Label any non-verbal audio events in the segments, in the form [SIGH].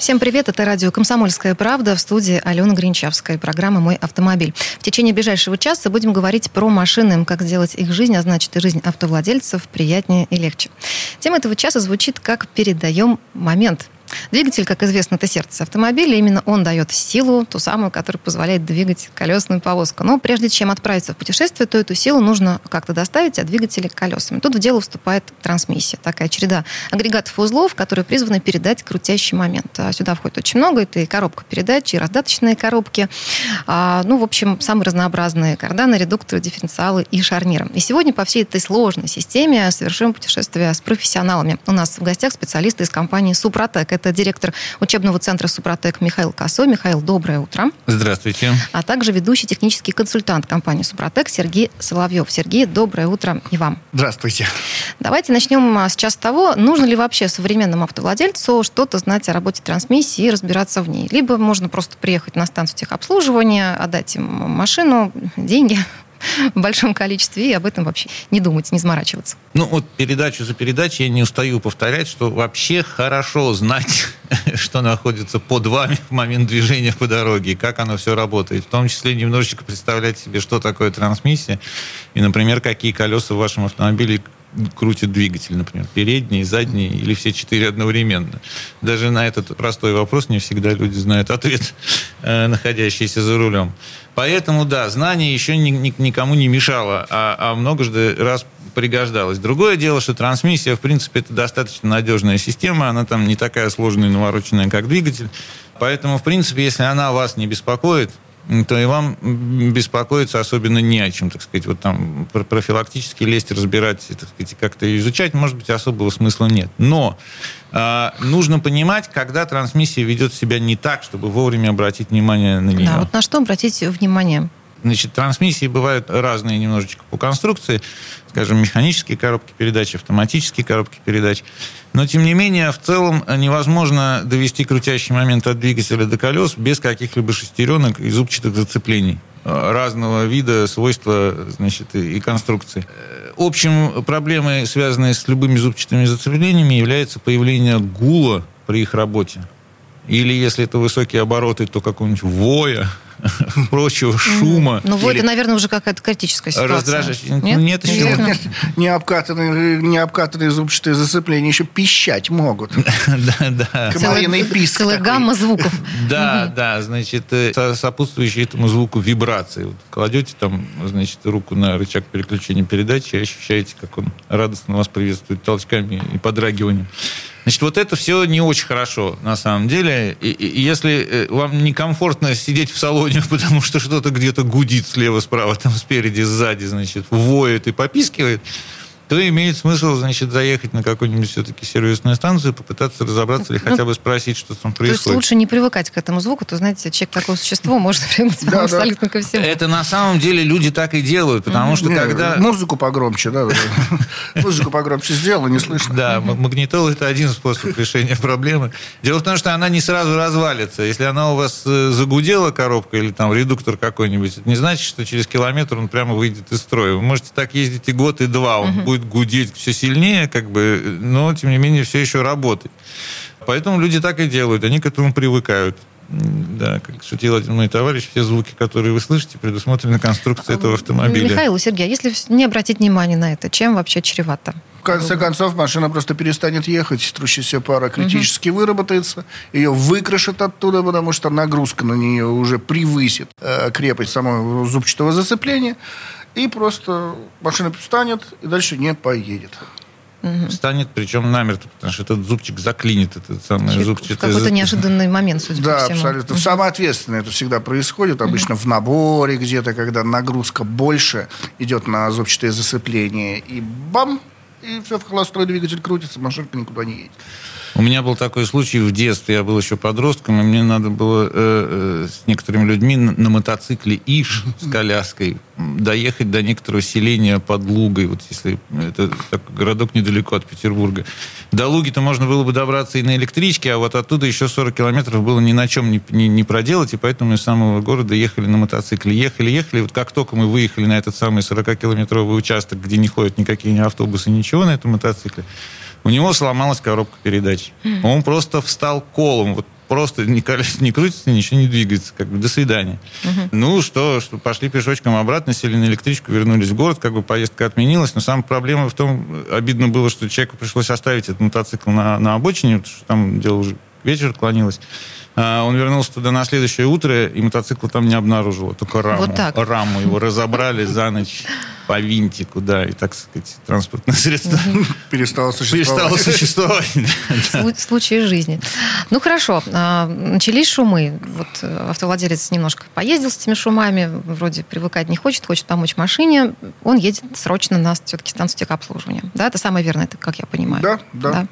Всем привет, это радио «Комсомольская правда» в студии Алена Гринчавская, программа «Мой автомобиль». В течение ближайшего часа будем говорить про машины, как сделать их жизнь, а значит и жизнь автовладельцев приятнее и легче. Тема этого часа звучит как «Передаем момент». Двигатель, как известно, это сердце автомобиля. Именно он дает силу, ту самую, которая позволяет двигать колесную повозку. Но прежде чем отправиться в путешествие, то эту силу нужно как-то доставить от двигателя к колесам. Тут в дело вступает трансмиссия. Такая череда агрегатов и узлов, которые призваны передать крутящий момент. А сюда входит очень много. Это и коробка передач, и раздаточные коробки. А, ну, в общем, самые разнообразные карданы, редукторы, дифференциалы и шарниры. И сегодня по всей этой сложной системе совершим путешествие с профессионалами. У нас в гостях специалисты из компании «Супротек». Это директор учебного центра «Супротек» Михаил Косой. Михаил, доброе утро. Здравствуйте. А также ведущий технический консультант компании «Супротек» Сергей Соловьев. Сергей, доброе утро и вам. Здравствуйте. Давайте начнем а, сейчас с того, нужно ли вообще современному автовладельцу что-то знать о работе трансмиссии и разбираться в ней. Либо можно просто приехать на станцию техобслуживания, отдать им машину, деньги, [LAUGHS] в большом количестве и об этом вообще не думать, не заморачиваться. Ну вот передачу за передачей я не устаю повторять, что вообще хорошо знать, [LAUGHS] что находится под вами в момент движения по дороге, как оно все работает. В том числе немножечко представлять себе, что такое трансмиссия, и, например, какие колеса в вашем автомобиле крутит двигатель, например, передний, задний или все четыре одновременно. Даже на этот простой вопрос не всегда люди знают ответ, [LAUGHS] э, находящиеся за рулем. Поэтому, да, знание еще ни, ни, никому не мешало, а, а многожды раз пригождалось. Другое дело, что трансмиссия, в принципе, это достаточно надежная система, она там не такая сложная и навороченная, как двигатель. Поэтому, в принципе, если она вас не беспокоит, то и вам беспокоиться особенно не о чем, так сказать, вот там профилактически лезть, разбирать, так сказать, как-то изучать, может быть, особого смысла нет. Но э, нужно понимать, когда трансмиссия ведет себя не так, чтобы вовремя обратить внимание на нее. Да, вот на что обратить внимание? Значит, трансмиссии бывают разные немножечко по конструкции, скажем, механические коробки передач, автоматические коробки передач. Но, тем не менее, в целом невозможно довести крутящий момент от двигателя до колес без каких-либо шестеренок и зубчатых зацеплений разного вида, свойства значит, и конструкции. Общим проблемой, связанной с любыми зубчатыми зацеплениями, является появление гула при их работе. Или, если это высокие обороты, то какого-нибудь воя, [LAUGHS] прочего шума. Ну, вот это, наверное, уже какая-то критическая ситуация. Раздражать. Нет, нет еще. Нет, [LAUGHS] не, обкатанные, не обкатанные зубчатые зацепления еще пищать могут. [LAUGHS] Да, да. Комариный писк Целая гамма звуков. Да, да, значит, э, сопутствующие этому звуку вибрации. Кладете там, значит, руку на рычаг переключения передачи и ощущаете, как он радостно вас приветствует толчками и подрагиванием. Значит, вот это все не очень хорошо, на самом деле. И, и если э, вам некомфортно сидеть в салоне, [LAUGHS] потому что что-то где-то гудит слева, справа, там спереди, сзади, значит, воет и попискивает, то имеет смысл, значит, заехать на какую-нибудь все-таки сервисную станцию, попытаться разобраться или ну, хотя бы спросить, что там происходит. То есть лучше не привыкать к этому звуку, то, знаете, человек такое существо может [LAUGHS] привыкнуть да, абсолютно да. ко всему. Это на самом деле люди так и делают, потому что когда... Музыку погромче, да. Музыку погромче сделала, не слышно. Да, магнитол – это один способ решения проблемы. Дело в том, что она не сразу развалится. Если она у вас э, загудела, коробка, или там редуктор какой-нибудь, это не значит, что через километр он прямо выйдет из строя. Вы можете так ездить и год, и два, он будет будет гудеть все сильнее, как бы, но, тем не менее, все еще работает. Поэтому люди так и делают, они к этому привыкают. Да, как шутил один мой товарищ, все звуки, которые вы слышите, предусмотрены конструкцией этого автомобиля. Михаил, Сергей, а если не обратить внимание на это, чем вообще чревато? В конце концов, машина просто перестанет ехать, трущаяся пара критически угу. выработается, ее выкрашат оттуда, потому что нагрузка на нее уже превысит э, крепость самого зубчатого зацепления и просто машина встанет и дальше не поедет. Угу. Станет, причем намертво, потому что этот зубчик заклинит, этот самый Чуть, зубчик. В какой-то неожиданный момент, судя да, по всему. абсолютно. Угу. Самое ответственное это всегда происходит, обычно угу. в наборе где-то, когда нагрузка больше идет на зубчатое засыпление, и бам, и все, в холостой двигатель крутится, машинка никуда не едет. У меня был такой случай в детстве. Я был еще подростком, и мне надо было э, э, с некоторыми людьми на, на мотоцикле Иш с коляской доехать до некоторого селения под Лугой. Вот если это такой городок недалеко от Петербурга. До Луги-то можно было бы добраться и на электричке, а вот оттуда еще 40 километров было ни на чем не, не, не проделать, и поэтому из самого города ехали на мотоцикле. Ехали, ехали. Вот как только мы выехали на этот самый 40-километровый участок, где не ходят никакие ни автобусы, ничего на этом мотоцикле, у него сломалась коробка передач. Он просто встал колом. Вот просто колесо [LAUGHS] не крутится, ничего не двигается. Как бы до свидания. Ну что, что, пошли пешочком обратно, сели на электричку, вернулись в город, как бы поездка отменилась. Но самая проблема в том, обидно было, что человеку пришлось оставить этот мотоцикл на, на обочине, потому что там дело уже вечер клонилось. А, он вернулся туда на следующее утро, и мотоцикл там не обнаружил, только раму. Вот так. Раму его разобрали за ночь [LAUGHS] по винтику, да, и, так сказать, транспортное [LAUGHS] средство перестало существовать. Перестало существовать. [LAUGHS] Случаи жизни. Ну, хорошо. А, начались шумы. Вот э, автовладелец немножко поездил с этими шумами, вроде привыкать не хочет, хочет помочь машине. Он едет срочно на все-таки станцию техобслуживания. Да, это самое верное, это как я понимаю. Да, да.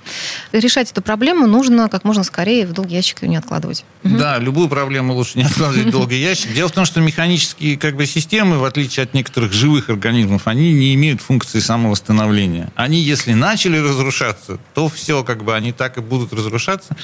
Решать эту проблему нужно как можно скорее в долгий ящик ее не откладывать. Да, любую проблему лучше не откладывать в долгий ящик. Дело в том, что механические как бы, системы, в отличие от некоторых живых организмов, организмов, они не имеют функции самовосстановления. Они, если начали разрушаться, то все, как бы, они так и будут разрушаться.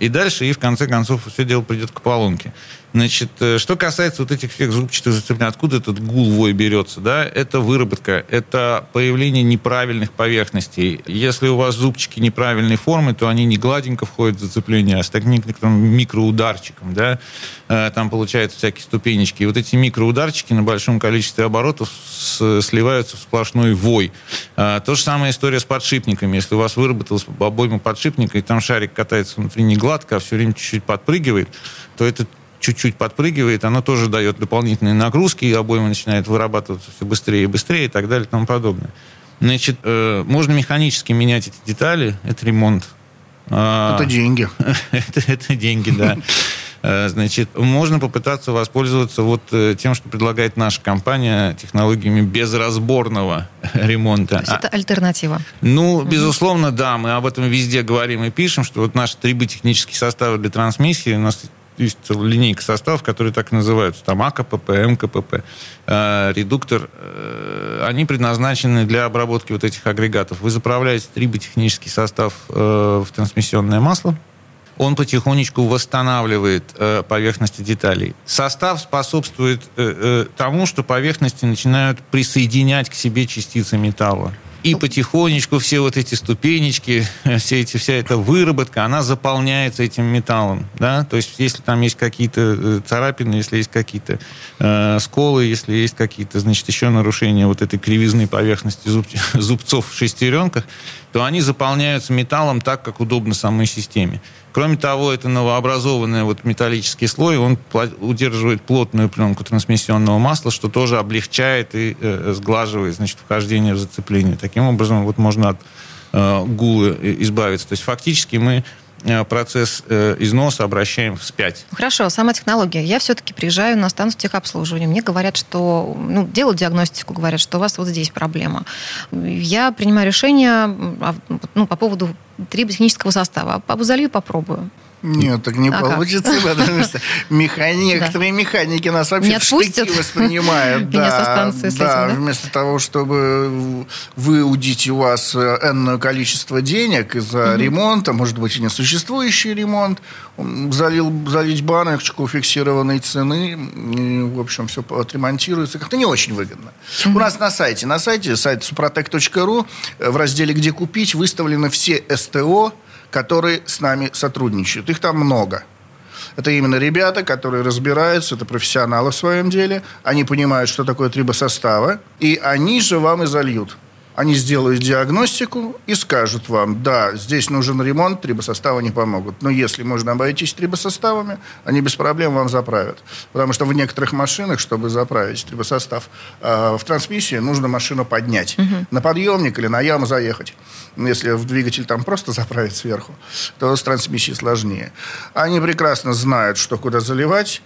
И дальше, и в конце концов, все дело придет к поломке. Значит, э, что касается вот этих всех зубчатых зацеплений, откуда этот гул вой берется, да, это выработка, это появление неправильных поверхностей. Если у вас зубчики неправильной формы, то они не гладенько входят в зацепление, а с таким микроударчиком, да, э, там получаются всякие ступенечки. И вот эти микроударчики на большом количестве оборотов сливаются в сплошной вой. А, то же самое история с подшипниками. Если у вас выработалась обойма подшипника, и там шарик катается внутри не гладко, а все время чуть-чуть подпрыгивает, то это чуть-чуть подпрыгивает, оно тоже дает дополнительные нагрузки, и обойма начинает вырабатываться все быстрее и быстрее и так далее и тому подобное. Значит, э, можно механически менять эти детали, это ремонт. А, это деньги. [LAUGHS] это, это деньги, да. [LAUGHS] Э, значит, можно попытаться воспользоваться вот э, тем, что предлагает наша компания, технологиями безразборного [LAUGHS] ремонта. То есть это альтернатива? Ну, безусловно, да. Мы об этом везде говорим и пишем, что вот наши триботехнические составы для трансмиссии, у нас есть линейка составов, которые так и называются, там АКПП, МКПП, э, редуктор, э, они предназначены для обработки вот этих агрегатов. Вы заправляете триботехнический состав э, в трансмиссионное масло, он потихонечку восстанавливает э, поверхности деталей. Состав способствует э, э, тому, что поверхности начинают присоединять к себе частицы металла. И потихонечку все вот эти ступенечки, [LAUGHS] все эти, вся эта выработка, она заполняется этим металлом. Да? То есть, если там есть какие-то э, царапины, если есть какие-то э, сколы, если есть какие-то, значит, еще нарушения вот этой кривизны поверхности зуб, [LAUGHS] зубцов в шестеренках, то они заполняются металлом так, как удобно самой системе. Кроме того, это новообразованный вот металлический слой, он удерживает плотную пленку трансмиссионного масла, что тоже облегчает и э, сглаживает значит, вхождение в зацепление. Таким образом, вот можно от э, гула избавиться. То есть фактически мы Э, процесс э, износа обращаем вспять. Хорошо, сама технология. Я все-таки приезжаю на станцию техобслуживания. Мне говорят, что... Ну, делают диагностику, говорят, что у вас вот здесь проблема. Я принимаю решение ну, по поводу триботехнического состава. Залью попробую. Нет, так не а получится, как? потому что механи... некоторые механики нас вообще в штыки воспринимают. [LAUGHS] Да, да, вместо того, чтобы выудить у вас э, энное количество денег из-за ремонта, может быть, и несуществующий ремонт, залил, залить баночку фиксированной цены, и, в общем, все отремонтируется. Как-то не очень выгодно. У нас на сайте, на сайте, сайт suprotec.ru, в разделе «Где купить» выставлены все СТО, которые с нами сотрудничают. Их там много. Это именно ребята, которые разбираются, это профессионалы в своем деле. Они понимают, что такое трибосоставы, и они же вам и зальют. Они сделают диагностику и скажут вам, да, здесь нужен ремонт, трибосоставы не помогут. Но если можно обойтись трибосоставами, они без проблем вам заправят. Потому что в некоторых машинах, чтобы заправить трибосостав, э, в трансмиссии нужно машину поднять. Угу. На подъемник или на яму заехать. Если в двигатель там просто заправить сверху, то с трансмиссией сложнее. Они прекрасно знают, что куда заливать,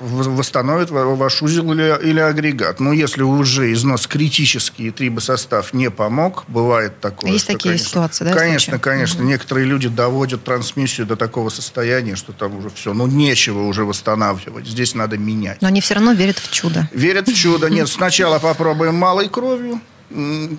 восстановит ваш узел или, или агрегат. Но если уже износ критический и трибосостав не помог, бывает такое. Есть что, такие конечно, ситуации, да? Конечно, конечно. Угу. Некоторые люди доводят трансмиссию до такого состояния, что там уже все, ну нечего уже восстанавливать. Здесь надо менять. Но они все равно верят в чудо. Верят в чудо. Нет, сначала попробуем малой кровью,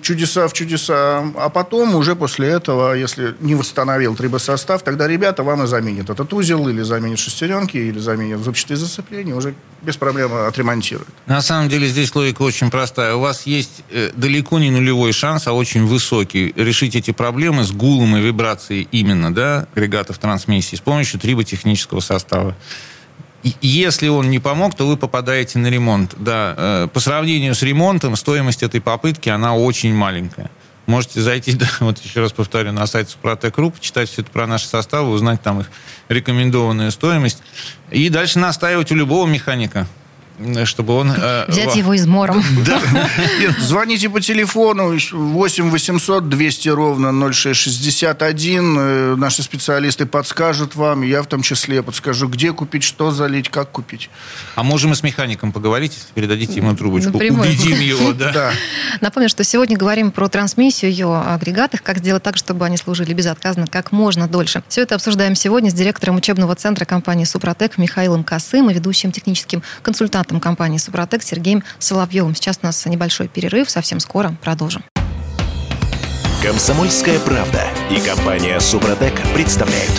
чудеса в чудеса, а потом уже после этого, если не восстановил трибосостав, тогда ребята вам и заменят этот узел, или заменят шестеренки, или заменят зубчатые зацепления, уже без проблем отремонтируют. На самом деле здесь логика очень простая. У вас есть э, далеко не нулевой шанс, а очень высокий решить эти проблемы с гулом и вибрацией именно, да, агрегатов трансмиссии с помощью триботехнического состава если он не помог, то вы попадаете на ремонт. Да, э, по сравнению с ремонтом стоимость этой попытки, она очень маленькая. Можете зайти, [LAUGHS] да, вот еще раз повторю, на сайт Супротек.ру, почитать все это про наши составы, узнать там их рекомендованную стоимость. И дальше настаивать у любого механика чтобы он... Э, Взять его измором. [LAUGHS] Да. [LAUGHS] Нет, звоните по телефону 8 800 200 ровно 0661. Э, наши специалисты подскажут вам, я в том числе подскажу, где купить, что залить, как купить. А можем и с механиком поговорить, передадите ему трубочку, Напрямую. убедим его. [LAUGHS] Да. да. Напомню, что сегодня говорим про трансмиссию, ее агрегатах, как сделать так, чтобы они служили безотказно как можно дольше. Все это обсуждаем сегодня с директором учебного центра компании «Супротек» Михаилом Косым и ведущим техническим консультантом консультантом компании «Супротек» Сергеем Соловьевым. Сейчас у нас небольшой перерыв, совсем скоро продолжим. Комсомольская правда и компания «Супротек» представляют.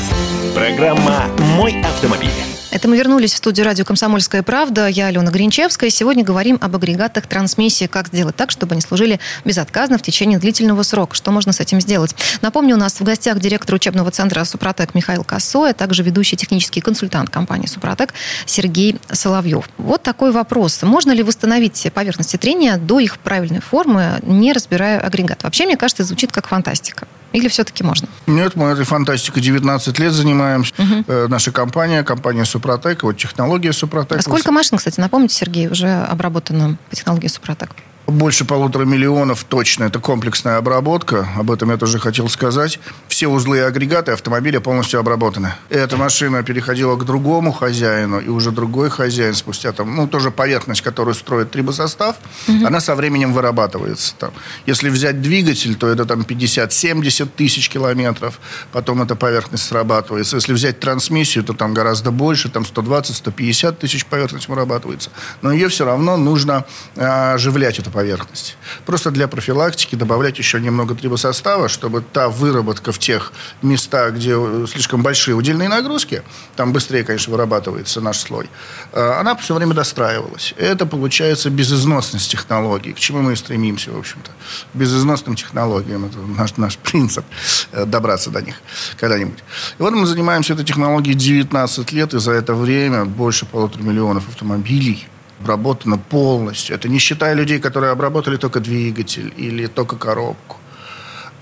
Программа «Мой автомобиль». Это мы вернулись в студию радио «Комсомольская правда». Я Алена Гринчевская. Сегодня говорим об агрегатах трансмиссии. Как сделать так, чтобы они служили безотказно в течение длительного срока. Что можно с этим сделать? Напомню, у нас в гостях директор учебного центра «Супротек» Михаил Косой, а также ведущий технический консультант компании «Супротек» Сергей Соловьев. Вот такой вопрос. Можно ли восстановить поверхности трения до их правильной формы, не разбирая агрегат? Вообще, мне кажется, звучит как фантастика. Или все-таки можно? Нет, мы этой фантастикой 19 лет занимаемся. Угу. Наша компания, компания Супротек, вот технология Супротек. А сколько машин, кстати, напомните, Сергей, уже обработано по технологии Супротек? Больше полутора миллионов точно. Это комплексная обработка. Об этом я тоже хотел сказать. Все узлы и агрегаты автомобиля полностью обработаны. Эта машина переходила к другому хозяину, и уже другой хозяин спустя там, ну, тоже поверхность, которую строит трибосостав, угу. она со временем вырабатывается. Там. Если взять двигатель, то это там 50-70 тысяч километров. Потом эта поверхность срабатывается. Если взять трансмиссию, то там гораздо больше, там 120-150 тысяч поверхность вырабатывается. Но ее все равно нужно а, оживлять, эту поверхность. Просто для профилактики добавлять еще немного трибосостава, чтобы та выработка в тех местах, где слишком большие удельные нагрузки, там быстрее, конечно, вырабатывается наш слой, э, она все время достраивалась. Это получается безызносность технологий, к чему мы и стремимся, в общем-то. Безызносным технологиям. Это наш, наш принцип э, добраться до них когда-нибудь. И вот мы занимаемся этой технологией 19 лет, и за это время больше полутора миллионов автомобилей обработано полностью. Это не считая людей, которые обработали только двигатель или только коробку.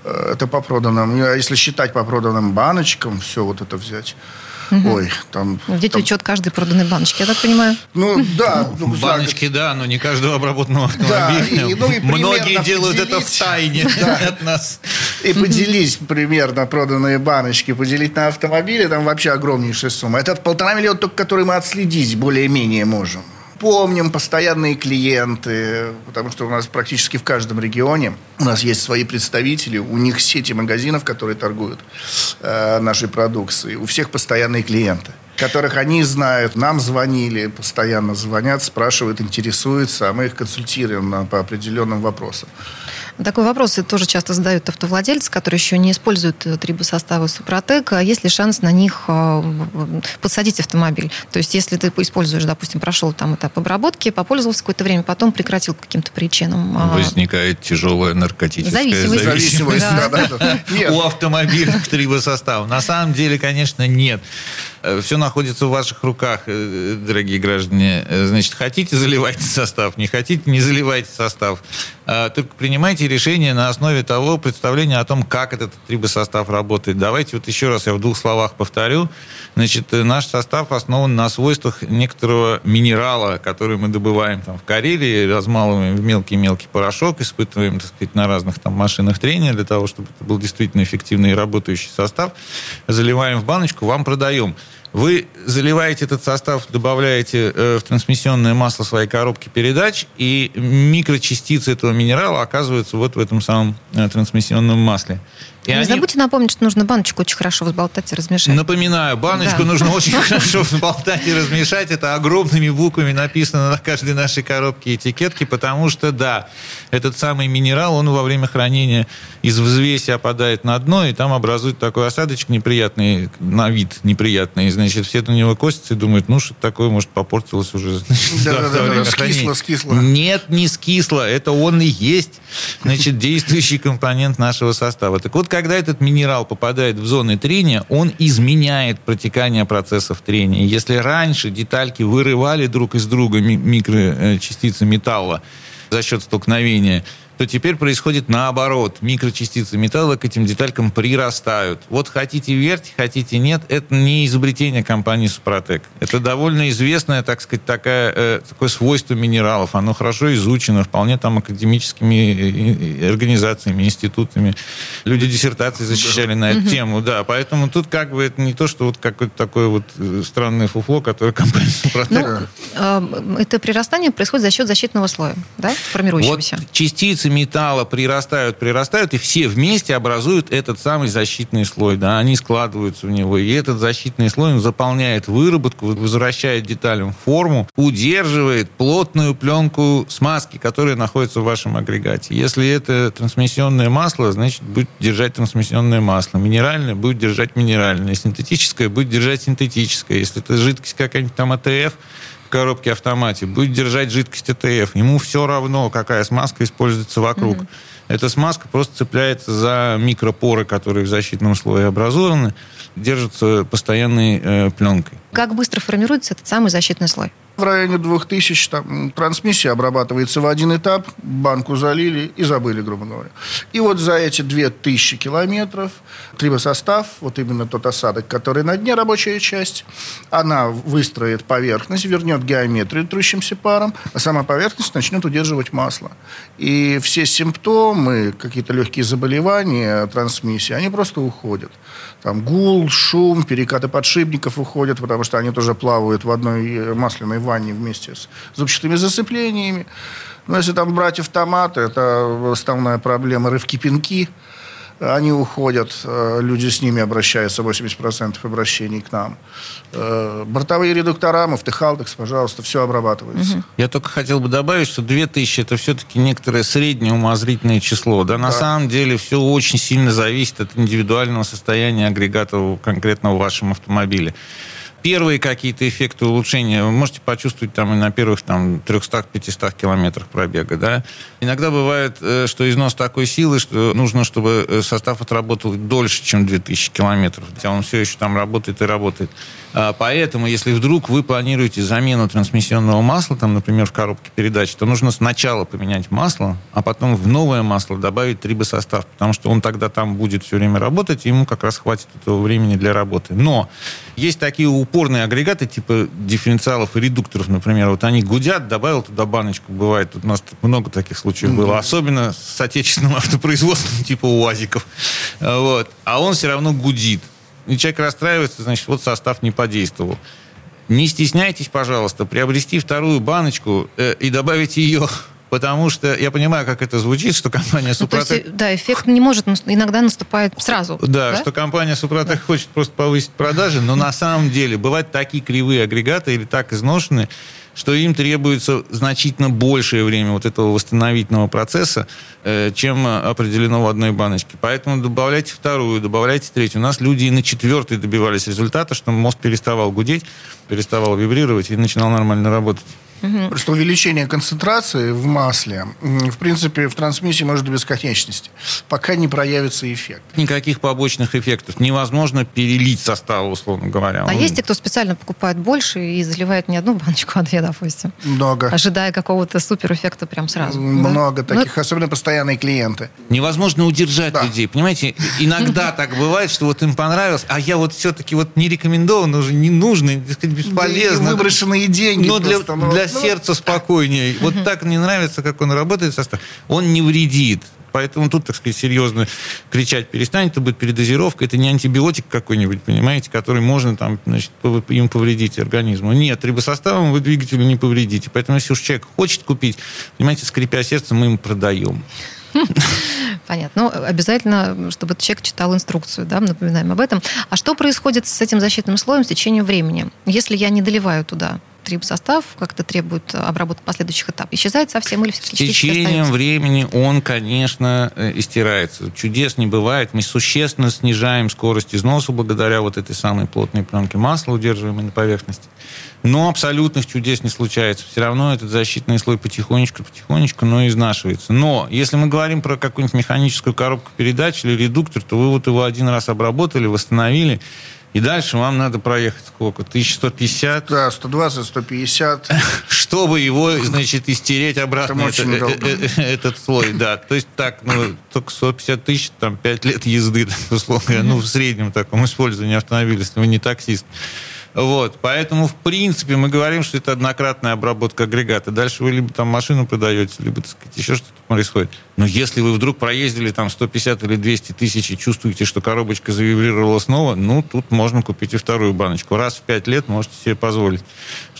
Э, это по проданным. А если считать по проданным баночкам, все вот это взять, Угу. Ой, там... Ведь там... учет каждой проданной баночки, я так понимаю? Ну, да. Ну, баночки, да, но не каждого обработанного автомобиля. Да, и, ну, и [LAUGHS] Многие делают это в тайне [LAUGHS] от нас. И поделить примерно проданные баночки, поделить на автомобили, там вообще огромнейшая сумма. Это полтора миллиона только, который мы отследить более-менее можем помним постоянные клиенты, потому что у нас практически в каждом регионе у нас есть свои представители, у них сети магазинов, которые торгуют э, нашей продукцией, у всех постоянные клиенты которых они знают, нам звонили, постоянно звонят, спрашивают, интересуются, а мы их консультируем на, по определенным вопросам. Такой вопрос тоже часто задают автовладельцы, которые еще не используют э, трибосоставы Супротек. А есть ли шанс на них э, подсадить автомобиль? То есть, если ты используешь, допустим, прошел там этап обработки, попользовался какое-то время, потом прекратил по каким-то причинам. А Возникает тяжелая наркотическая зависимость. зависимость. Да. Да, да. У автомобиля к трибосоставу. На самом деле, конечно, нет. Э, Все находится в ваших руках, дорогие граждане. Значит, хотите, заливайте состав. Не хотите, не заливайте состав. А, только принимайте решение на основе того представления о том, как этот трибосостав работает. Давайте вот еще раз я в двух словах повторю. Значит, наш состав основан на свойствах некоторого минерала, который мы добываем там в Карелии, размалываем в мелкий-мелкий порошок, испытываем, так сказать, на разных там машинах трения для того, чтобы это был действительно эффективный и работающий состав. Заливаем в баночку, вам продаем. Вы заливаете этот состав, добавляете э, в трансмиссионное масло своей коробки передач, и микрочастицы этого минерала оказываются вот в этом самом э, трансмиссионном масле. И не они... забудьте напомнить, что нужно баночку очень хорошо взболтать и размешать. Напоминаю, баночку да. нужно очень [LAUGHS] хорошо взболтать и размешать. Это огромными буквами написано на каждой нашей коробке этикетки, потому что, да, этот самый минерал, он во время хранения из взвеси опадает на дно, и там образует такой осадочек неприятный, на вид неприятный. Значит, все на него косятся и думают, ну, что такое, может, попортилось уже. Да-да-да, скисло, скисло. Нет, не скисло, это он и есть, значит, действующий компонент нашего состава. Так вот, когда этот минерал попадает в зоны трения, он изменяет протекание процессов трения. Если раньше детальки вырывали друг из друга микрочастицы металла за счет столкновения, то теперь происходит наоборот. Микрочастицы металла к этим деталькам прирастают. Вот хотите верьте, хотите нет, это не изобретение компании Супротек. Это довольно известное, так сказать, такая, э, такое свойство минералов. Оно хорошо изучено, вполне там академическими э, организациями, институтами. Люди диссертации защищали на эту тему, да. Поэтому тут как бы это не то, что вот какое-то такое вот э, странное фуфло, которое компания Супротек... Ну, э, это прирастание происходит за счет защитного слоя, да, формирующегося? Вот частицы частицы металла прирастают, прирастают, и все вместе образуют этот самый защитный слой. Да, они складываются в него. И этот защитный слой заполняет выработку, возвращает деталям форму, удерживает плотную пленку смазки, которая находится в вашем агрегате. Если это трансмиссионное масло, значит, будет держать трансмиссионное масло. Минеральное будет держать минеральное. Синтетическое будет держать синтетическое. Если это жидкость какая-нибудь там АТФ, коробке автомате, будет держать жидкость ТТФ. Ему все равно, какая смазка используется вокруг. Mm-hmm. Эта смазка просто цепляется за микропоры, которые в защитном слое образованы, держатся постоянной э, пленкой. Как быстро формируется этот самый защитный слой? В районе 2000 там, трансмиссия обрабатывается в один этап, банку залили и забыли, грубо говоря. И вот за эти 2000 километров трибосостав, вот именно тот осадок, который на дне, рабочая часть, она выстроит поверхность, вернет геометрию трущимся паром, а сама поверхность начнет удерживать масло. И все симптомы, какие-то легкие заболевания трансмиссии, они просто уходят. Там гул, шум, перекаты подшипников уходят, потому что они тоже плавают в одной масляной ванне вместе с зубчатыми засыплениями. Но если там брать автоматы, это основная проблема рывки-пинки. Они уходят, э, люди с ними обращаются, 80% обращений к нам. Э, бортовые редуктора, муфтехалтекс, пожалуйста, все обрабатывается. Угу. Я только хотел бы добавить, что 2000 это все-таки некоторое среднее умозрительное число. Да, на да. самом деле все очень сильно зависит от индивидуального состояния агрегата конкретно в вашем автомобиле первые какие-то эффекты улучшения вы можете почувствовать там и на первых там 300-500 километрах пробега, да. Иногда бывает, э, что износ такой силы, что нужно, чтобы э, состав отработал дольше, чем 2000 километров. Хотя он все еще там работает и работает. А, поэтому, если вдруг вы планируете замену трансмиссионного масла, там, например, в коробке передач, то нужно сначала поменять масло, а потом в новое масло добавить трибосостав, потому что он тогда там будет все время работать, и ему как раз хватит этого времени для работы. Но есть такие упорные агрегаты, типа дифференциалов и редукторов, например. Вот они гудят, добавил туда баночку, бывает. Тут у нас много таких случаев было. Особенно с отечественным [LAUGHS] автопроизводством, типа УАЗиков. Вот. А он все равно гудит и человек расстраивается, значит, вот состав не подействовал. Не стесняйтесь, пожалуйста, приобрести вторую баночку э, и добавить ее Потому что я понимаю, как это звучит, что компания Супротек... Ну, есть, да, эффект не может, иногда наступает сразу. Да, да? что компания Супротек да. хочет просто повысить продажи, но на самом деле бывают такие кривые агрегаты или так изношенные, что им требуется значительно большее время вот этого восстановительного процесса, э, чем определено в одной баночке. Поэтому добавляйте вторую, добавляйте третью. У нас люди и на четвертой добивались результата, что мозг переставал гудеть, переставал вибрировать и начинал нормально работать. Угу. Просто увеличение концентрации в масле, в принципе, в трансмиссии может до бесконечности, пока не проявится эффект. Никаких побочных эффектов. Невозможно перелить состав, условно говоря. А Он... есть те, кто специально покупает больше и заливает не одну баночку, а две, допустим? Много. Ожидая какого-то суперэффекта прям сразу. Много да? таких, ну... особенно постоянные клиенты. Невозможно удержать да. людей, понимаете? Иногда так бывает, что вот им понравилось, а я вот все-таки вот не рекомендован, уже не нужно, бесполезно. Выброшенные деньги. Но для, для ну, сердце спокойнее. Вот так мне нравится, как он работает состав. Он не вредит. Поэтому тут, так сказать, серьезно кричать перестань, это будет передозировка, это не антибиотик какой-нибудь, понимаете, который можно там, значит, им повредить организму. Нет, трибосоставом вы двигателю не повредите. Поэтому, если уж человек хочет купить, понимаете, скрипя сердце, мы ему продаем. [LAUGHS] Понятно. Ну, обязательно, чтобы человек читал инструкцию, да, напоминаем об этом. А что происходит с этим защитным слоем с течением времени? Если я не доливаю туда трибосостав, как-то требует обработки последующих этапов, исчезает совсем или С течением времени он, конечно, э, истирается. Чудес не бывает. Мы существенно снижаем скорость износа благодаря вот этой самой плотной пленке масла, удерживаемой на поверхности. Но абсолютных чудес не случается. Все равно этот защитный слой потихонечку, потихонечку, но изнашивается. Но если мы говорим про какую-нибудь механическую коробку передач или редуктор, то вы вот его один раз обработали, восстановили, и дальше вам надо проехать сколько? 1150? Да, 120, 150. [LAUGHS] Чтобы его, значит, истереть обратно это, это, э, э, этот слой, да. То есть так, ну, только 150 тысяч, там, 5 лет езды, [LAUGHS] условно говоря, ну, в среднем таком использовании автомобиля, если вы не таксист. Вот, поэтому, в принципе, мы говорим, что это однократная обработка агрегата. Дальше вы либо там машину продаете, либо, так сказать, еще что-то происходит. Но если вы вдруг проездили там 150 или 200 тысяч и чувствуете, что коробочка завибрировала снова, ну, тут можно купить и вторую баночку. Раз в пять лет можете себе позволить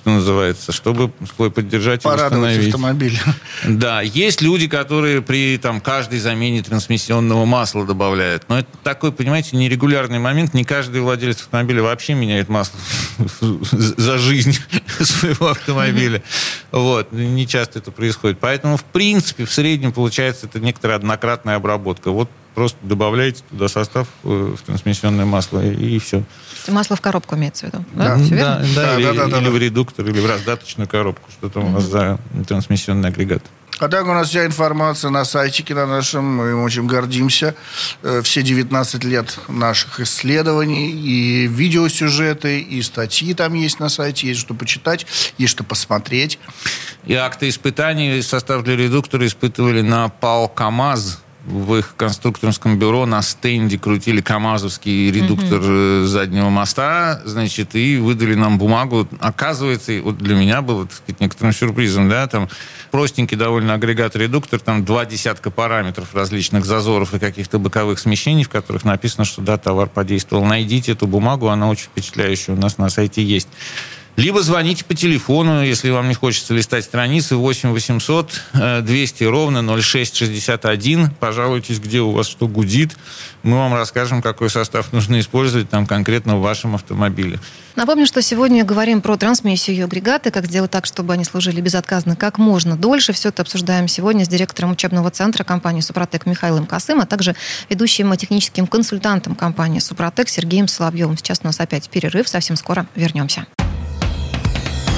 что называется, чтобы свой поддержать Порадовать и автомобиль. [LAUGHS] Да, есть люди, которые при там, каждой замене трансмиссионного масла добавляют. Но это такой, понимаете, нерегулярный момент. Не каждый владелец автомобиля вообще меняет масло [LAUGHS] за жизнь [LAUGHS] своего автомобиля. Вот. Не часто это происходит. Поэтому, в принципе, в среднем получается это некоторая однократная обработка. Вот просто добавляете туда состав э, в трансмиссионное масло и, и все. Масло в коробку имеется в виду? Да, да, да, да, или, да, да, или да. в редуктор, или в раздаточную коробку, что там mm-hmm. у нас за трансмиссионный агрегат. А так у нас вся информация на сайтике на нашем. Мы очень гордимся. Э, все 19 лет наших исследований. И видеосюжеты, и статьи там есть на сайте. Есть что почитать, есть что посмотреть. И акты испытаний состав для редуктора испытывали на ПАО КАМАЗ в их конструкторском бюро на стенде крутили КАМАЗовский редуктор mm-hmm. заднего моста, значит, и выдали нам бумагу. Оказывается, вот для меня было, так сказать, некоторым сюрпризом, да, там простенький довольно агрегат-редуктор, там два десятка параметров различных зазоров и каких-то боковых смещений, в которых написано, что да, товар подействовал. Найдите эту бумагу, она очень впечатляющая, у нас на сайте есть. Либо звоните по телефону, если вам не хочется листать страницы, 8 800 200 ровно 0661. Пожалуйтесь, где у вас что гудит. Мы вам расскажем, какой состав нужно использовать там конкретно в вашем автомобиле. Напомню, что сегодня говорим про трансмиссию и агрегаты, как сделать так, чтобы они служили безотказно как можно дольше. Все это обсуждаем сегодня с директором учебного центра компании «Супротек» Михаилом Косым, а также ведущим техническим консультантом компании «Супротек» Сергеем Соловьевым. Сейчас у нас опять перерыв, совсем скоро вернемся.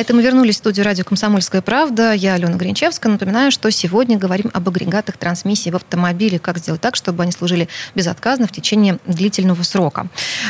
Это мы вернулись в студию радио «Комсомольская правда». Я Алена Гринчевская. Напоминаю, что сегодня говорим об агрегатах трансмиссии в автомобиле. Как сделать так, чтобы они служили безотказно в течение длительного срока.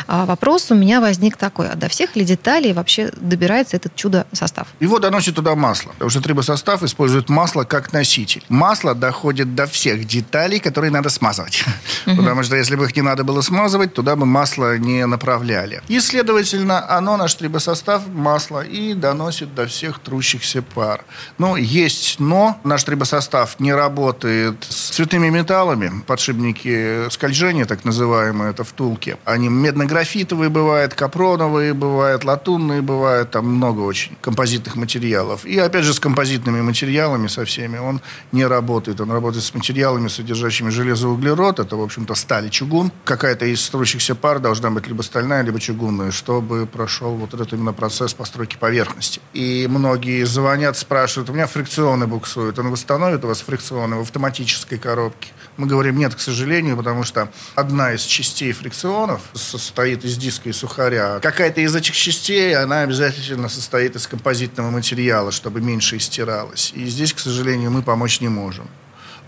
А вопрос у меня возник такой. А до всех ли деталей вообще добирается этот чудо-состав? Его доносит туда масло. Потому что трибосостав использует масло как носитель. Масло доходит до всех деталей, которые надо смазывать. Угу. Потому что если бы их не надо было смазывать, туда бы масло не направляли. И, следовательно, оно, наш трибосостав, масло, и доносит доносит до всех трущихся пар. Но есть но. Наш трибосостав не работает с цветными металлами. Подшипники скольжения, так называемые, это втулки. Они медно-графитовые бывают, капроновые бывают, латунные бывают. Там много очень композитных материалов. И опять же с композитными материалами, со всеми, он не работает. Он работает с материалами, содержащими железоуглерод. Это, в общем-то, сталь чугун. Какая-то из трущихся пар должна быть либо стальная, либо чугунная, чтобы прошел вот этот именно процесс постройки поверхности. И многие звонят, спрашивают, у меня фрикционы буксуют. Он восстановит у вас фрикционы в автоматической коробке? Мы говорим, нет, к сожалению, потому что одна из частей фрикционов состоит из диска и сухаря. Какая-то из этих частей, она обязательно состоит из композитного материала, чтобы меньше истиралась. И здесь, к сожалению, мы помочь не можем.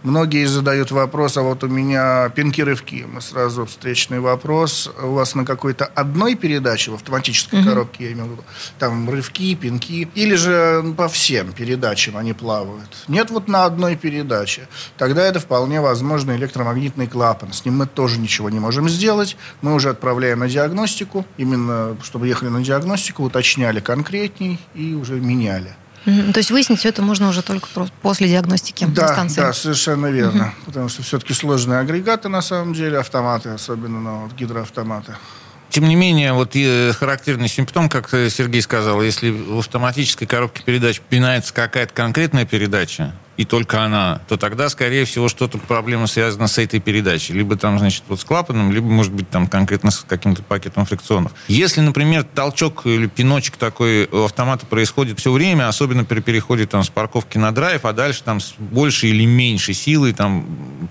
Многие задают вопрос, а вот у меня пинки-рывки. Мы сразу встречный вопрос. У вас на какой-то одной передаче, в автоматической угу. коробке, я имею в виду, там рывки, пинки, или же по всем передачам они плавают? Нет, вот на одной передаче. Тогда это вполне возможно электромагнитный клапан. С ним мы тоже ничего не можем сделать. Мы уже отправляем на диагностику. Именно, чтобы ехали на диагностику, уточняли конкретней и уже меняли. То есть выяснить все это можно уже только после диагностики да, станции? Да, совершенно верно. Угу. Потому что все-таки сложные агрегаты на самом деле, автоматы, особенно ну, вот, гидроавтоматы. Тем не менее, вот характерный симптом, как Сергей сказал, если в автоматической коробке передач пинается какая-то конкретная передача, и только она, то тогда, скорее всего, что-то проблема связана с этой передачей. Либо там, значит, вот с клапаном, либо, может быть, там конкретно с каким-то пакетом фрикционов. Если, например, толчок или пиночек такой у автомата происходит все время, особенно при переходе там с парковки на драйв, а дальше там с большей или меньшей силой, там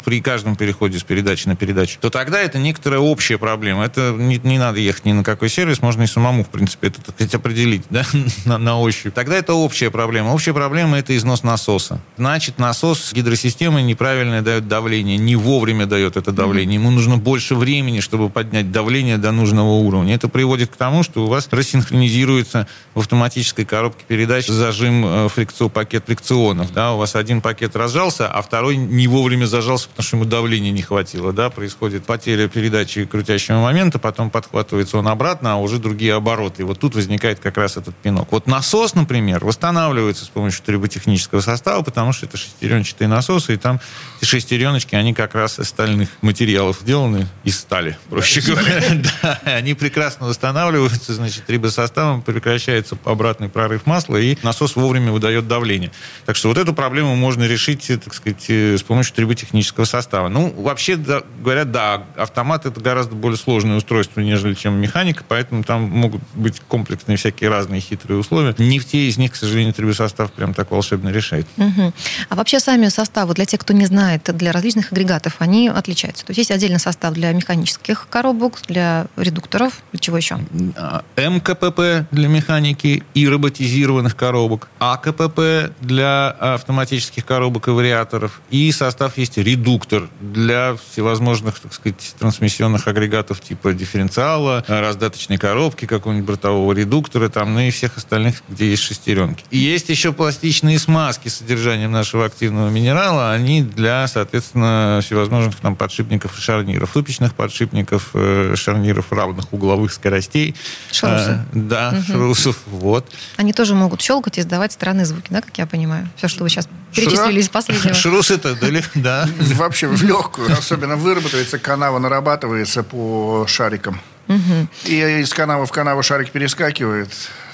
при каждом переходе с передачи на передачу, то тогда это некоторая общая проблема. Это не, не надо ехать ни на какой сервис, можно и самому, в принципе, это, так определить, да, [LAUGHS] на, на ощупь. Тогда это общая проблема. Общая проблема – это износ насоса значит насос гидросистемы неправильно дает давление, не вовремя дает это давление. Ему нужно больше времени, чтобы поднять давление до нужного уровня. Это приводит к тому, что у вас рассинхронизируется в автоматической коробке передач зажим э, фрикцион, пакет фрикционов. Да? У вас один пакет разжался, а второй не вовремя зажался, потому что ему давления не хватило. Да? Происходит потеря передачи крутящего момента, потом подхватывается он обратно, а уже другие обороты. И вот тут возникает как раз этот пинок. Вот насос, например, восстанавливается с помощью триботехнического состава, потому что что это шестеренчатые насосы, и там эти шестереночки, они как раз из стальных материалов сделаны, из стали, проще говоря. [LAUGHS] Да, они прекрасно восстанавливаются, значит, рибосоставом прекращается обратный прорыв масла, и насос вовремя выдает давление. Так что вот эту проблему можно решить, так сказать, э, с помощью триботехнического состава. Ну, вообще, да, говорят, да, автомат это гораздо более сложное устройство, нежели чем механика, поэтому там могут быть комплексные всякие разные хитрые условия. Не в те из них, к сожалению, трибосостав прям так волшебно решает. Угу. А вообще сами составы, для тех, кто не знает, для различных агрегатов, они отличаются. То есть есть отдельный состав для механических коробок, для редукторов, для чего еще? А, МКПП для механики и роботизированных коробок, АКПП для автоматических коробок и вариаторов, и состав есть редуктор для всевозможных, так сказать, трансмиссионных агрегатов типа дифференциала, раздаточной коробки, какого-нибудь бортового редуктора, там, ну и всех остальных, где есть шестеренки. И есть еще пластичные смазки с содержанием нашего активного минерала, они для, соответственно, всевозможных там подшипников и шарниров, тупичных подшипников, э, шарниров равных угловых скоростей. Шрусы. Э, да, угу. шрусов, вот. Они тоже могут щелкать и издавать странные звуки, да, как я понимаю? Все, что вы сейчас перечислили из последнего. Шрусы-то, да. Вообще в легкую, особенно выработается, канава нарабатывается по шарикам. Угу. И из канавы в канаву шарик перескакивает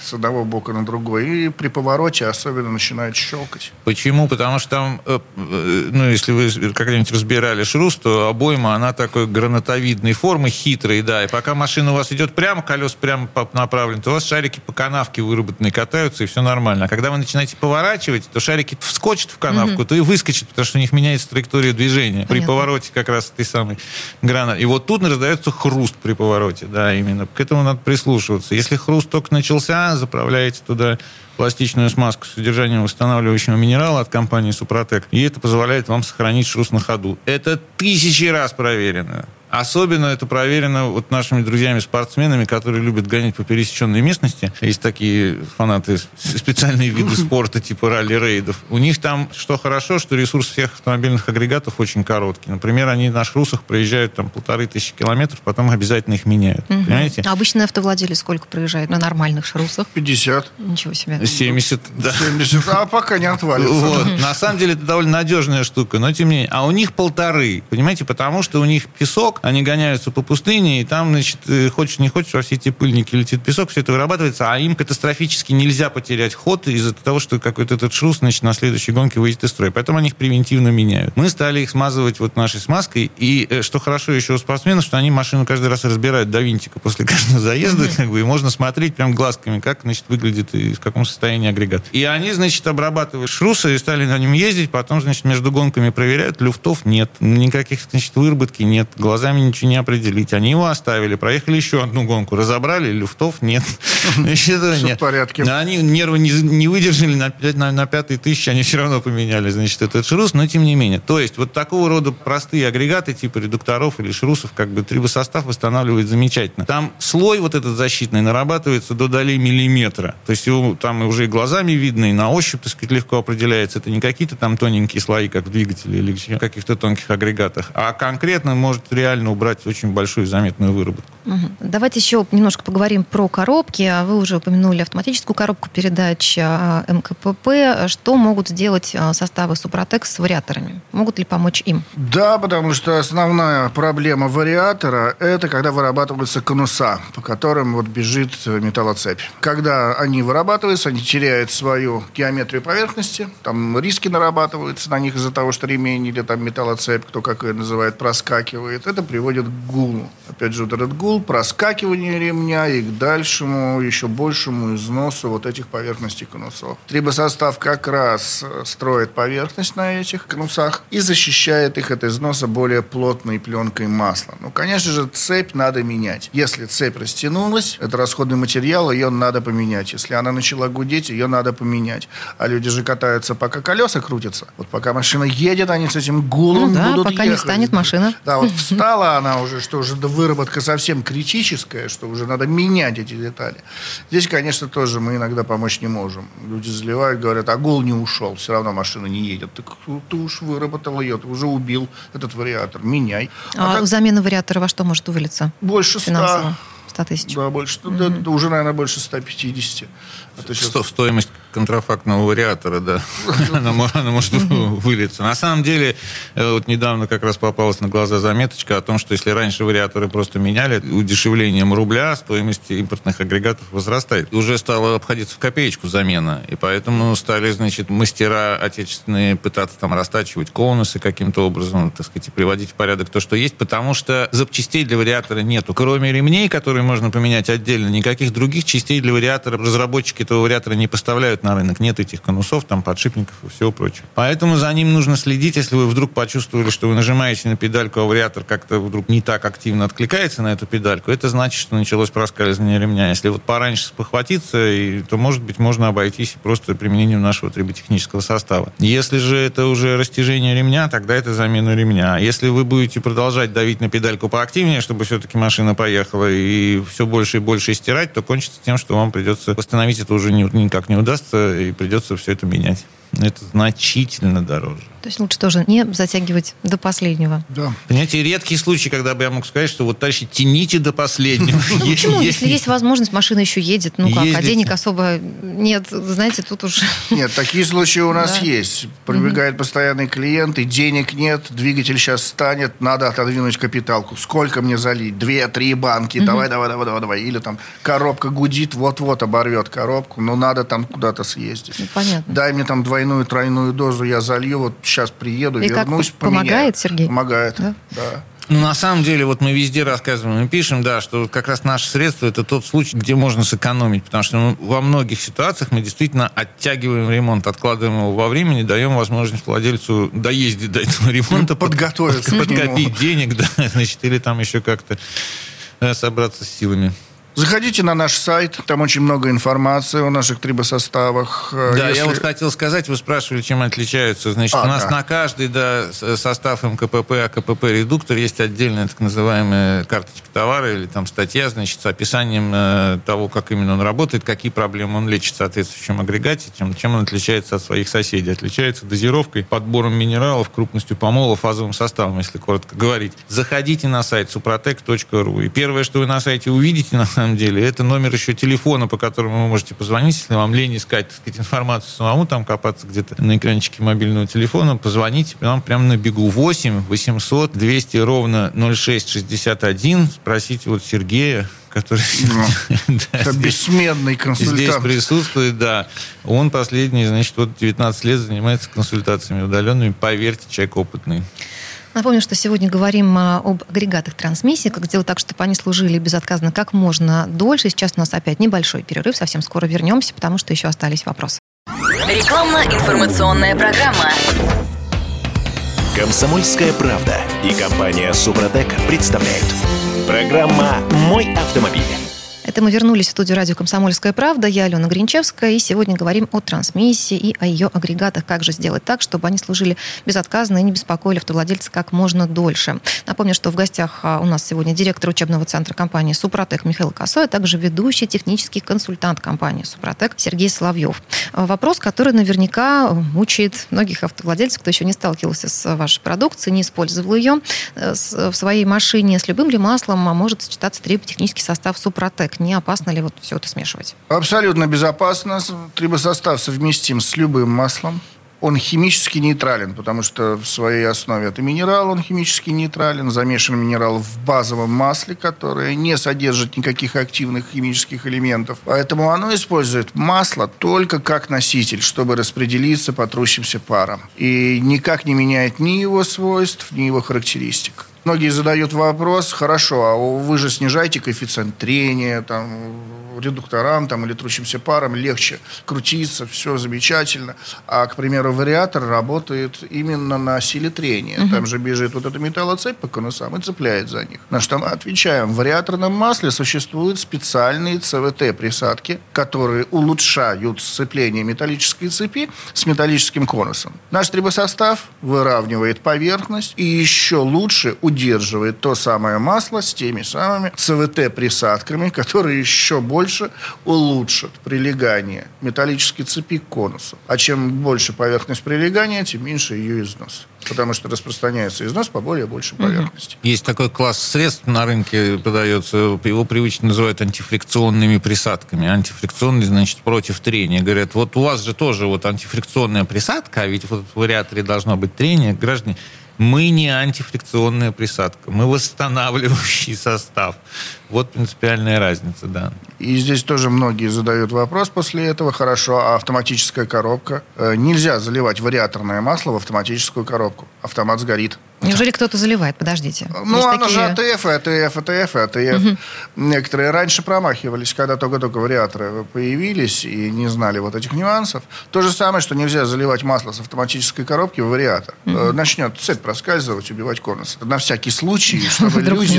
с одного бока на другой. И при повороте особенно начинает щелкать. Почему? Потому что там, э, э, ну, если вы когда-нибудь разбирали шрус, то обойма, она такой гранатовидной формы, хитрой, да. И пока машина у вас идет прямо, колес прямо направлены, то у вас шарики по канавке выработанные катаются, и все нормально. А когда вы начинаете поворачивать, то шарики вскочат в канавку, mm-hmm. то и выскочат, потому что у них меняется траектория движения. Понятно. При повороте как раз этой самой гранаты. И вот тут раздается хруст при повороте, да, именно. К этому надо прислушиваться. Если хруст только начался, заправляете туда пластичную смазку с содержанием восстанавливающего минерала от компании Супротек, и это позволяет вам сохранить шрус на ходу. Это тысячи раз проверено. Особенно это проверено вот нашими друзьями-спортсменами, которые любят гонять по пересеченной местности. Есть такие фанаты, специальные виды [LAUGHS] спорта, типа ралли-рейдов. У них там, что хорошо, что ресурс всех автомобильных агрегатов очень короткий. Например, они на шрусах проезжают там полторы тысячи километров, потом обязательно их меняют. Угу. Понимаете? А обычный автовладелец сколько проезжает на нормальных шрусах? 50. Ничего себе. 70, да. 70, а пока не отвалится. Вот. На самом деле это довольно надежная штука, но тем не менее. А у них полторы, понимаете, потому что у них песок, они гоняются по пустыне, и там, значит, э, хочешь не хочешь, во все эти пыльники летит песок, все это вырабатывается, а им катастрофически нельзя потерять ход из-за того, что какой-то этот шрус, значит, на следующей гонке выйдет из строя. Поэтому они их превентивно меняют. Мы стали их смазывать вот нашей смазкой, и э, что хорошо еще у спортсменов, что они машину каждый раз разбирают до винтика после [LAUGHS] каждого заезда, mm-hmm. как бы, и можно смотреть прям глазками, как, значит, выглядит и в каком состоянии агрегат. И они, значит, обрабатывают шрусы и стали на нем ездить, потом, значит, между гонками проверяют, люфтов нет, никаких, значит, выработки нет, глазами глазами ничего не определить. Они его оставили, проехали еще одну гонку, разобрали, люфтов нет. [LAUGHS] Все в порядке. Они нервы не, выдержали, на, пятой тысячи они [LAUGHS] все равно поменяли, значит, этот шрус, но тем не менее. То есть вот такого рода простые агрегаты, типа редукторов или шрусов, как бы трибосостав восстанавливает замечательно. Там слой вот этот защитный нарабатывается до долей миллиметра. То есть его там уже и глазами видно, и на ощупь, так сказать, легко определяется. Это не какие-то там тоненькие слои, как в двигателе или в каких-то тонких агрегатах, а конкретно может реально убрать очень большую заметную выработку. Давайте еще немножко поговорим про коробки. А вы уже упомянули автоматическую коробку передач а, МКПП. Что могут сделать а, составы Супротек с вариаторами? Могут ли помочь им? Да, потому что основная проблема вариатора – это когда вырабатываются конуса, по которым вот бежит металлоцепь. Когда они вырабатываются, они теряют свою геометрию поверхности, там риски нарабатываются на них из-за того, что ремень или там металлоцепь, кто как ее называет, проскакивает. Это приводит к гулу. Опять же, вот этот гул проскакиванию ремня и к дальшему, еще большему износу вот этих поверхностей конусов. Трибосостав как раз э, строит поверхность на этих конусах и защищает их от износа более плотной пленкой масла. Ну, конечно же, цепь надо менять. Если цепь растянулась, это расходный материал, ее надо поменять. Если она начала гудеть, ее надо поменять. А люди же катаются, пока колеса крутятся. Вот пока машина едет, они с этим гулом ну, да, будут пока ехать. не станет машина. Да, вот [LAUGHS] встала она уже, что уже выработка совсем критическое, что уже надо менять эти детали. Здесь, конечно, тоже мы иногда помочь не можем. Люди заливают, говорят, а гул не ушел, все равно машина не едет. Так ты уж выработал ее, ты уже убил этот вариатор, меняй. А, а так... замена вариатора во что может вылиться? Больше ста. 100 тысяч. Да, больше, mm-hmm. да, уже, наверное, больше 150. А сейчас... Стоимость контрафактного вариатора, да, [LAUGHS] она, она может вылиться. На самом деле, э, вот недавно как раз попалась на глаза заметочка о том, что если раньше вариаторы просто меняли, удешевлением рубля стоимость импортных агрегатов возрастает. Уже стало обходиться в копеечку замена, и поэтому стали, значит, мастера отечественные пытаться там растачивать конусы каким-то образом, так сказать, приводить в порядок то, что есть, потому что запчастей для вариатора нету. Кроме ремней, которые можно поменять отдельно, никаких других частей для вариатора разработчики этого вариатора не поставляют на рынок. Нет этих конусов, там подшипников и всего прочего. Поэтому за ним нужно следить. Если вы вдруг почувствовали, что вы нажимаете на педальку, а вариатор как-то вдруг не так активно откликается на эту педальку, это значит, что началось проскальзывание ремня. Если вот пораньше спохватиться, то, может быть, можно обойтись просто применением нашего триботехнического состава. Если же это уже растяжение ремня, тогда это замена ремня. Если вы будете продолжать давить на педальку поактивнее, чтобы все-таки машина поехала и все больше и больше стирать, то кончится тем, что вам придется восстановить это уже никак не удастся, и придется все это менять. Это значительно дороже. То есть лучше тоже не затягивать до последнего. Да. Понимаете, редкие случаи, когда бы я мог сказать, что вот, товарищи, тяните до последнего. Почему? Если есть возможность, машина еще едет. Ну как, а денег особо нет. Знаете, тут уж... Нет, такие случаи у нас есть. Прибегает постоянный клиент, и денег нет, двигатель сейчас станет, надо отодвинуть капиталку. Сколько мне залить? Две, три банки, давай, давай, давай, давай, давай. Или там коробка гудит, вот-вот оборвет коробку, но надо там куда-то съездить. Ну, понятно. Дай мне там двойную, тройную дозу, я залью, вот сейчас приеду, И вернусь, как помогает, Сергей? Помогает, да. да. Ну, на самом деле, вот мы везде рассказываем и пишем, да, что как раз наше средство – это тот случай, где можно сэкономить, потому что ну, во многих ситуациях мы действительно оттягиваем ремонт, откладываем его во времени, даем возможность владельцу доездить до этого ремонта, подготовиться, под, подкопить денег, [LAUGHS] да, значит, или там еще как-то э, собраться с силами. Заходите на наш сайт, там очень много информации о наших трибосоставах. Да, Если... я вот хотел сказать, вы спрашивали, чем отличаются. Значит, а, у нас да. на каждый да, состав МКПП, АКПП, редуктор есть отдельная так называемая карточка товара или там статья, значит, с описанием э, того, как именно он работает, какие проблемы он лечит в соответствующем агрегате, чем, чем он отличается от своих соседей. Отличается дозировкой, подбором минералов, крупностью помола, фазовым составом, если коротко говорить. Заходите на сайт suprotec.ru. И первое, что вы на сайте увидите, на самом самом деле. Это номер еще телефона, по которому вы можете позвонить, если вам лень искать так сказать, информацию самому, там копаться где-то на экранчике мобильного телефона, позвоните нам прямо на бегу. 8 800 200 ровно 0661. Спросите вот Сергея, который [LAUGHS] ну, это бессменный консультант. Здесь присутствует, да. Он последний, значит, вот 19 лет занимается консультациями удаленными. Поверьте, человек опытный. Напомню, что сегодня говорим а, об агрегатах трансмиссии, как сделать так, чтобы они служили безотказно как можно дольше. Сейчас у нас опять небольшой перерыв, совсем скоро вернемся, потому что еще остались вопросы. Рекламно-информационная программа. Комсомольская правда и компания Супротек представляют. Программа «Мой автомобиль». Это мы вернулись в студию радио «Комсомольская правда». Я Алена Гринчевская. И сегодня говорим о трансмиссии и о ее агрегатах. Как же сделать так, чтобы они служили безотказно и не беспокоили автовладельца как можно дольше. Напомню, что в гостях а, у нас сегодня директор учебного центра компании «Супротек» Михаил Косой, а также ведущий технический консультант компании «Супротек» Сергей Соловьев. А, вопрос, который наверняка мучает многих автовладельцев, кто еще не сталкивался с вашей продукцией, не использовал ее э, в своей машине. С любым ли маслом может сочетаться триботехнический состав «Супротек»? Не опасно ли вот все это смешивать? Абсолютно безопасно. Трибосостав совместим с любым маслом. Он химически нейтрален, потому что в своей основе это минерал, он химически нейтрален, замешан минерал в базовом масле, которое не содержит никаких активных химических элементов. Поэтому оно использует масло только как носитель, чтобы распределиться по трущимся парам. И никак не меняет ни его свойств, ни его характеристик. Многие задают вопрос, хорошо, а вы же снижаете коэффициент трения, там, редукторам там, или трущимся парам легче крутиться, все замечательно. А, к примеру, вариатор работает именно на силе трения. Угу. Там же бежит вот эта металлоцепь по конусам и цепляет за них. На что мы отвечаем, в вариаторном масле существуют специальные ЦВТ-присадки, которые улучшают сцепление металлической цепи с металлическим конусом. Наш трибосостав выравнивает поверхность и еще лучше удерживает то самое масло с теми самыми ЦВТ-присадками, которые еще больше больше улучшит прилегание металлической цепи к конусу. А чем больше поверхность прилегания, тем меньше ее износ. Потому что распространяется износ по более большей поверхности. Есть такой класс средств на рынке продается, его привычно называют антифрикционными присадками. Антифрикционный, значит, против трения. Говорят, вот у вас же тоже вот антифрикционная присадка, а ведь вот в вариаторе должно быть трение. Граждане, мы не антифрикционная присадка, мы восстанавливающий состав. Вот принципиальная разница, да. И здесь тоже многие задают вопрос после этого. Хорошо, а автоматическая коробка? Э, нельзя заливать вариаторное масло в автоматическую коробку. Автомат сгорит. Неужели кто-то заливает? Подождите. Ну, Есть оно такие... же АТФ, АТФ, АТФ, АТФ. Угу. Некоторые раньше промахивались, когда только-только вариаторы появились и не знали вот этих нюансов. То же самое, что нельзя заливать масло с автоматической коробки в вариатор. Угу. Начнет цепь проскальзывать, убивать конус. На всякий случай, [LAUGHS] чтобы люди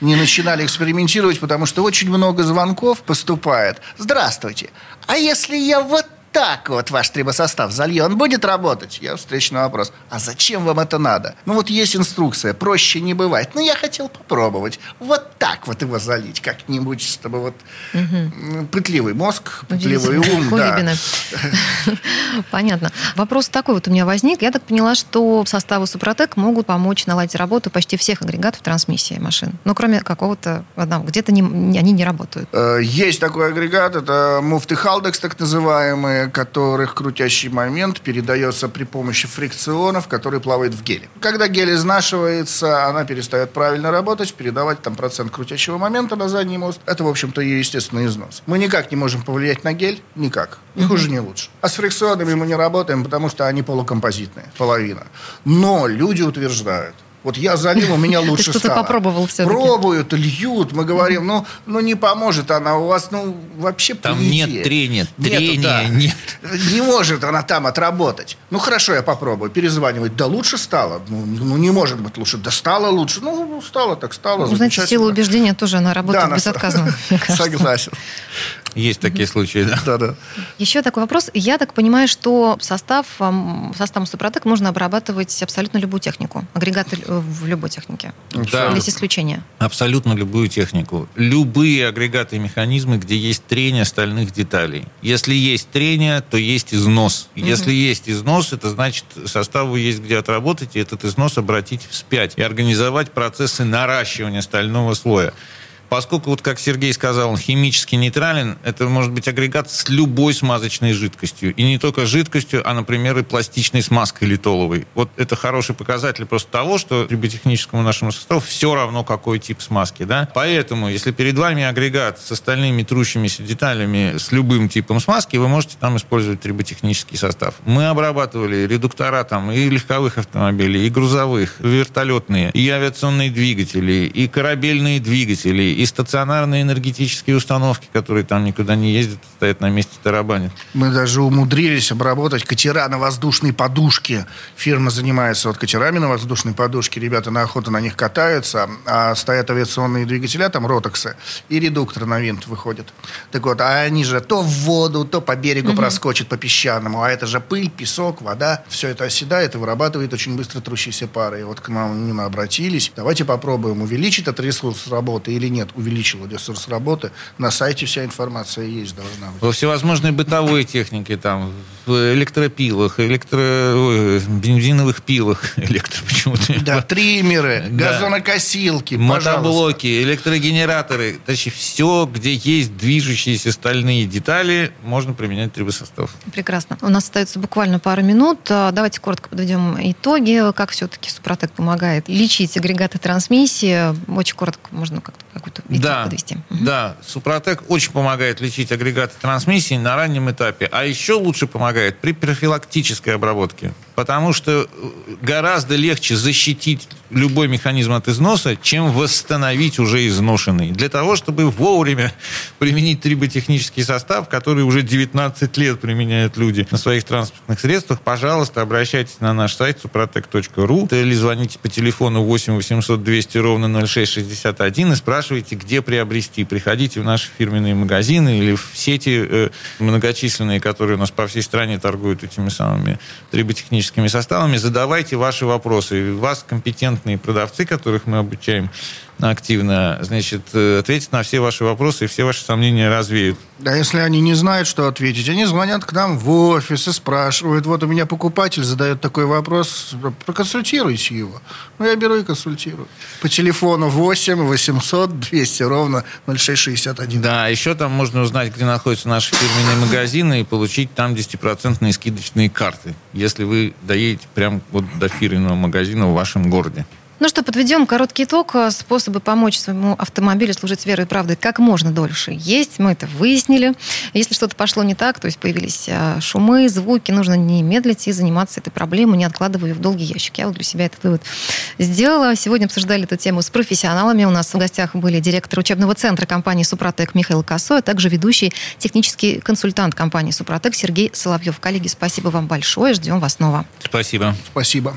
не начинали экспериментировать потому что очень много звонков поступает. Здравствуйте. А если я вот так вот ваш трибосостав залью, он будет работать? Я встречный вопрос. А зачем вам это надо? Ну вот есть инструкция, проще не бывает. Ну я хотел попробовать. Вот так вот его залить как-нибудь, чтобы вот угу. пытливый мозг, пытливый ум. Да. [LAUGHS] Понятно. Вопрос такой вот у меня возник. Я так поняла, что составы Супротек могут помочь наладить работу почти всех агрегатов трансмиссии машин. Ну, кроме какого-то одного. Где-то не, они не работают. Э, есть такой агрегат. Это муфты Халдекс, так которых крутящий момент передается при помощи фрикционов, которые плавают в геле. Когда гель изнашивается, она перестает правильно работать, передавать там процент крутящего момента на задний мост. Это, в общем-то, ее естественный износ. Мы никак не можем повлиять на гель, никак. Ни хуже, ни лучше. А с фрикционами мы не работаем, потому что они полукомпозитные, половина. Но люди утверждают, вот я залил, у меня [LAUGHS] лучше Ты стало. попробовал все-таки. Пробуют, льют, мы говорим, ну, ну не поможет она у вас, ну вообще Там нет трения, трения да. нет. [LAUGHS] Не может она там отработать. Ну хорошо, я попробую, перезванивать. Да лучше стало. Ну, ну не может быть лучше. Да стало лучше. Ну стало так стало. Ну, значит, сила убеждения тоже, она работает да, безотказно. [LAUGHS] Согласен. Есть такие случаи, да. Да, да. Еще такой вопрос. Я так понимаю, что состав, составом Супротек можно обрабатывать абсолютно любую технику. Агрегаты в любой технике. Да. Есть исключения? Абсолютно любую технику. Любые агрегаты и механизмы, где есть трение стальных деталей. Если есть трение, то есть износ. Если угу. есть износ, это значит, составу есть где отработать, и этот износ обратить вспять. И организовать процессы наращивания стального слоя. Поскольку, вот как Сергей сказал, он химически нейтрален, это может быть агрегат с любой смазочной жидкостью. И не только жидкостью, а, например, и пластичной смазкой литоловой. Вот это хороший показатель просто того, что триботехническому нашему составу все равно, какой тип смазки. Да? Поэтому, если перед вами агрегат с остальными трущимися деталями с любым типом смазки, вы можете там использовать триботехнический состав. Мы обрабатывали редуктора там и легковых автомобилей, и грузовых, и вертолетные, и авиационные двигатели, и корабельные двигатели, и стационарные энергетические установки, которые там никуда не ездят, стоят на месте тарабанят. Мы даже умудрились обработать катера на воздушной подушке. Фирма занимается вот катерами на воздушной подушке. Ребята на охоту на них катаются, а стоят авиационные двигателя, там ротоксы, и редуктор на винт выходит. Так вот, а они же то в воду, то по берегу угу. проскочат по песчаному, а это же пыль, песок, вода. Все это оседает и вырабатывает очень быстро трущиеся пары. И вот к нам обратились. Давайте попробуем увеличить этот ресурс работы или нет. Увеличил ресурс работы. На сайте вся информация есть должна быть. Во всевозможной бытовой технике, там, в электропилах, электро... бензиновых пилах, [LAUGHS] электро почему-то. Да, триммеры, газонокосилки, Мотоблоки, электрогенераторы. Точнее, все, где есть движущиеся стальные детали, можно применять трибосостав. Прекрасно. У нас остается буквально пару минут. А, давайте коротко подведем итоги. Как все-таки Супротек помогает лечить агрегаты трансмиссии? Очень коротко можно как-то какую-то итог да, подвести. Да, Супротек очень помогает лечить агрегаты трансмиссии на раннем этапе. А еще лучше помогает при профилактической обработке. Потому что гораздо легче защитить любой механизм от износа, чем восстановить уже изношенный. Для того, чтобы вовремя [LAUGHS] применить триботехнический состав, который уже 19 лет применяют люди на своих транспортных средствах, пожалуйста, обращайтесь на наш сайт suprotec.ru или звоните по телефону 8 800 200 ровно 0661 и спрашивайте, где приобрести. Приходите в наши фирменные магазины или в сети э, многочисленные, которые у нас по всей стране торгуют этими самыми триботехническими составами. Задавайте ваши вопросы. Вас компетентные продавцы, которых мы обучаем, активно, значит, э, ответить на все ваши вопросы и все ваши сомнения развеют. Да, если они не знают, что ответить, они звонят к нам в офис и спрашивают, вот у меня покупатель задает такой вопрос, проконсультируйте его. Ну, я беру и консультирую. По телефону 8 800 200 ровно 0661. Да, еще там можно узнать, где находятся наши фирменные магазины и получить там 10% скидочные карты, если вы доедете прямо вот до фирменного магазина в вашем городе. Ну что, подведем короткий итог. Способы помочь своему автомобилю служить верой и правдой как можно дольше есть. Мы это выяснили. Если что-то пошло не так, то есть появились а, шумы, звуки, нужно не медлить и заниматься этой проблемой, не откладывая ее в долгий ящик. Я вот для себя этот вывод сделала. Сегодня обсуждали эту тему с профессионалами. У нас в гостях были директор учебного центра компании «Супротек» Михаил Косой, а также ведущий технический консультант компании «Супротек» Сергей Соловьев. Коллеги, спасибо вам большое. Ждем вас снова. Спасибо. Спасибо.